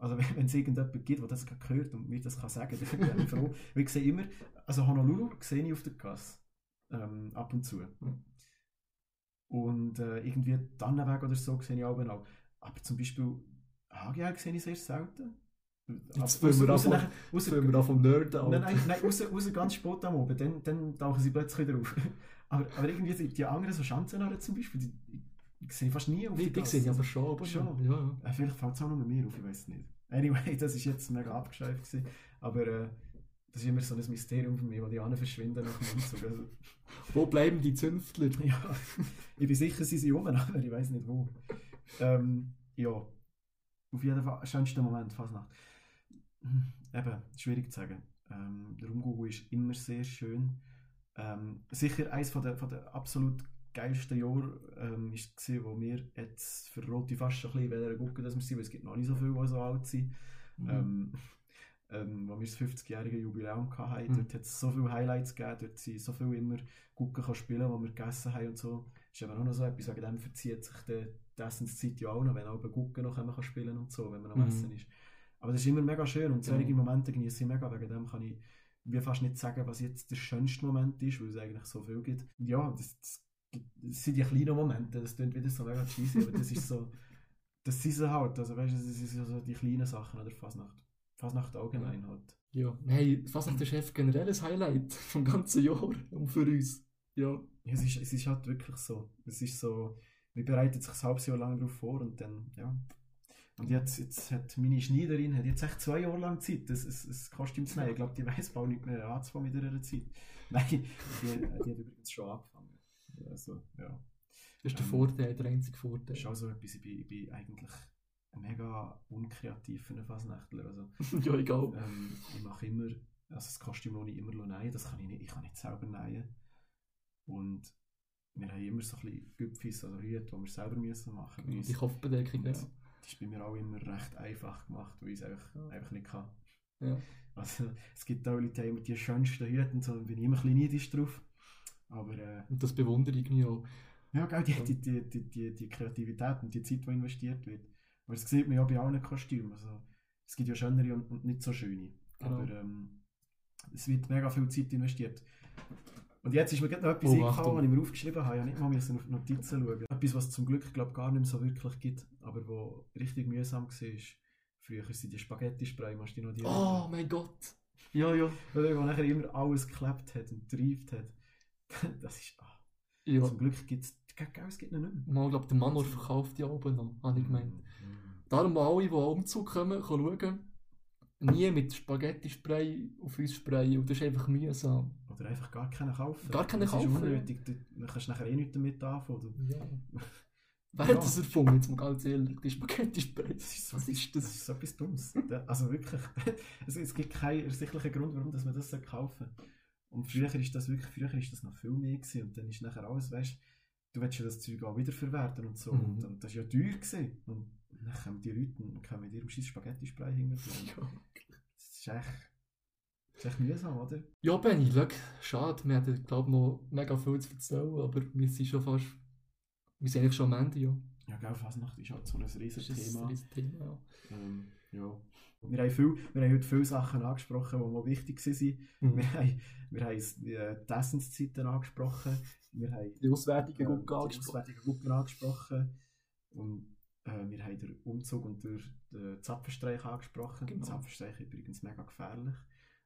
Also wenn es irgendjemand gibt, der das gerade hört und mir das kann sagen, dann bin ich froh. Weil ich sehe immer, also Honolulu sehe ich auf der Gasse, ähm, ab und zu. Und äh, irgendwie Tannenweg oder so sehe ich auch auch. Aber zum Beispiel HGL sehe ich sehr selten. Jetzt wollen wir an vom Nerd an. Nein, nein, nein außer, außer ganz spät am Oben, dann, dann tauchen sie plötzlich wieder auf. Aber, aber irgendwie die, die anderen, so Schanzenarten zum Beispiel, die, sehe fast nie auf Die, sehe ich aber schon. Aber Schon. Ja, ja. Äh, vielleicht fällt es auch nur mir auf, ich weiß es nicht. Anyway, das ist jetzt mega abgeschweift gewesen, aber äh, das ist immer so ein Mysterium für mich, weil die anderen verschwinden nach dem Umzug. Also, Wo bleiben die Zünftler? ja, ich bin sicher, sie sind rum, aber ich weiß nicht wo. Ähm, ja, auf jeden Fall, schönster Moment, Fasnacht. Hm, Eben, schwierig zu sagen. Ähm, der Umgugu ist immer sehr schön. Ähm, sicher eines von der, von der absolut geilsten Jahre ähm, ist gewesen, wo wir jetzt für Rote fast ein bisschen gucken, dass wir sind, weil es gibt noch nicht so viele, die so alt sind. Mhm. Ähm, ähm, wo wir das 50-jährige Jubiläum hatten, Mhm. dort hat es so viele Highlights gegeben, dort sind so viele immer gucken kann spielen, wo wir gegessen haben und so. ist aber auch noch so etwas, wegen dem verzieht sich die, die Essenszeit ja auch noch, wenn auch bei Gucken noch kann spielen und so, wenn man am Mhm. Essen ist. Aber das ist immer mega schön und solche Ja. Momente genieße ich mega, wegen dem kann ich wie fast nicht sagen, was jetzt der schönste Moment ist, weil es eigentlich so viel gibt. Ja, das, das, das sind die kleinen Momente, das klingt wieder so mega cheesy, aber das ist so, das sind sie halt, also weißt du, das sind so die kleinen Sachen oder Fasnacht. Fasnacht allgemein halt. Ja. Hey, Fasnacht ist einfach generell ein Highlight vom ganzen Jahr und für uns. Ja. Ja, es, ist, es ist halt wirklich so. Es ist so, man bereitet sich ein halbes Jahr lang darauf vor und dann, ja. Und jetzt, jetzt hat meine Schneiderin hat jetzt echt zwei Jahre lang Zeit, das, das, das Kostüm zu nähen. Ich glaube, die weiß bald nicht mehr anzufangen mit ihrer Zeit. Nein, die, die hat übrigens schon angefangen. Also, ja. Das ist der Ähm, Vorteil, der einzige Das Vorteil. ist auch so etwas, ich bin, ich bin eigentlich mega unkreativ für einen Fasnächtler. Also, ja, egal. ähm, ich mache immer, also das Kostüm noch nicht immer nähen, das kann ich nicht, ich kann nicht selber nähen. Und wir haben immer so ein bisschen Güpfis, also Hüte, die wir selber müssen machen Die müssen. Kopfbedeckung, Und ja. das ist bei mir auch immer recht einfach gemacht, weil ich es einfach, Ja. einfach nicht kann. Ja. Also, es gibt auch Leute, die haben immer die schönsten Hüte und so, bin ich immer ein bisschen neidisch drauf. Aber äh, Und das bewundere ich irgendwie auch. ja, gell, die, die, die, die, die, die Kreativität und die Zeit, die investiert wird. Aber das sieht man ja bei allen Kostümen. Also, es gibt ja schönere und, und nicht so schöne. Genau. Aber ähm, es wird mega viel Zeit investiert. Und jetzt ist mir gerade noch etwas Oh, eingefallen, was ich mir aufgeschrieben habe. Ich habe nicht mal müssen auf Notizen schauen. Etwas, was es zum Glück glaub, gar nicht mehr so wirklich gibt, aber wo richtig mühsam war. Früher sind die Spaghetti-Spray, musst du noch die Oh mein Gott! Ja, ja. Oder wo nachher immer alles geklebt hat und gereift hat. Das ist... Ah, ja. Zum Glück gibt es... Es gibt ihn nicht mehr. Mal, glaube der Manor verkauft die oben noch, habe ich gemeint. Mm. Darum alle, die Umzug kommen, können schauen. Nie mit Spaghetti-Spray auf uns sprayen. Und das ist einfach mühsam. Oder einfach gar keinen kaufen. Gar keinen das kaufen, ist unnötig. Du, dann kannst du nachher eh nichts damit anfangen. Du- Ja. Wer hat das erfunden? Jetzt mal ganz ehrlich, die Spaghetti-Spray. Das ist so, Was ist das das? ist so etwas Dummes. Also wirklich, es, es gibt keinen ersichtlichen Grund, warum dass man das kaufen soll. Und früher ist das wirklich, früher ist das noch viel mehr gewesen. Und dann ist nachher alles, weißt du, willst ja das Zeug auch wiederverwerten und so. Mhm. Und, und das war ja teuer gewesen. Und dann kommen die Leute und kommen mit ihrem scheiß Spaghetti-Spray hinten. Ja. Das ist echt, das ist echt mühsam, oder? Ja, Benni, schau, schade. Wir hätten, glaube ich, noch mega viel zu erzählen, aber wir sind schon fast. Wir sind eigentlich schon am Ende, ja. Ja, gell, Fasnacht ist halt so ein Das riesiges Thema. ein riesiges Thema, ja. Ähm, ja. Wir haben, viel, wir haben heute viele Sachen angesprochen, die mal wichtig waren. Mhm. Wir haben, wir haben äh, die Essenszeiten angesprochen. Wir haben Die Auswertungen äh, die angesprochen. auswärtigen Gruppen angesprochen. Und äh, wir haben den Umzug und den, den Zapfenstreich angesprochen. Genau. Der Zapfenstreich ist übrigens mega gefährlich.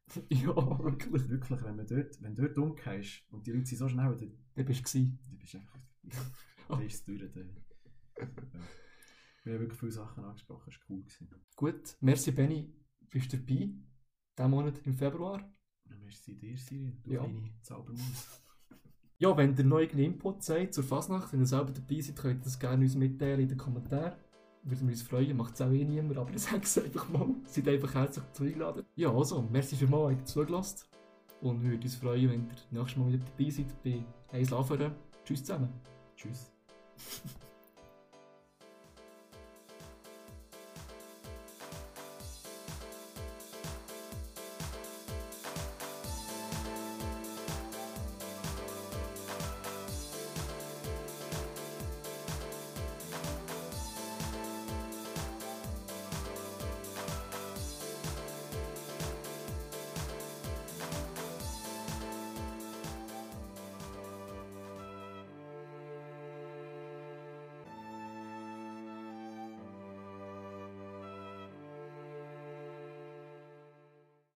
Ja, wirklich. Wirklich, wenn, man dort, wenn du dort umgehst und die Leute sind so schnell, dann, Da bist du dann bist du einfach... dann ist es durch. Dann, ja. Wir haben wirklich viele Sachen angesprochen, das war cool. Gewesen. Gut, merci Benny, bist du dabei? Diesen Monat im Februar. Ja, merci dir, Siri. Du Ja. kleine Zaubermaus. Ja, wenn ihr noch irgendeinen Input seid zur Fasnacht, wenn ihr selber dabei seid, könnt ihr das gerne uns mitteilen in den Kommentaren. Würden wir uns freuen, macht es auch eh niemand, aber ich sage es einfach mal. Seid einfach herzlich dazu eingeladen. Ja, also, merci für mal, habt ihr zugelassen. Und wir würden uns freuen, wenn ihr nächstes Mal wieder dabei seid bei «Eins Laveren». Tschüss zusammen. Tschüss.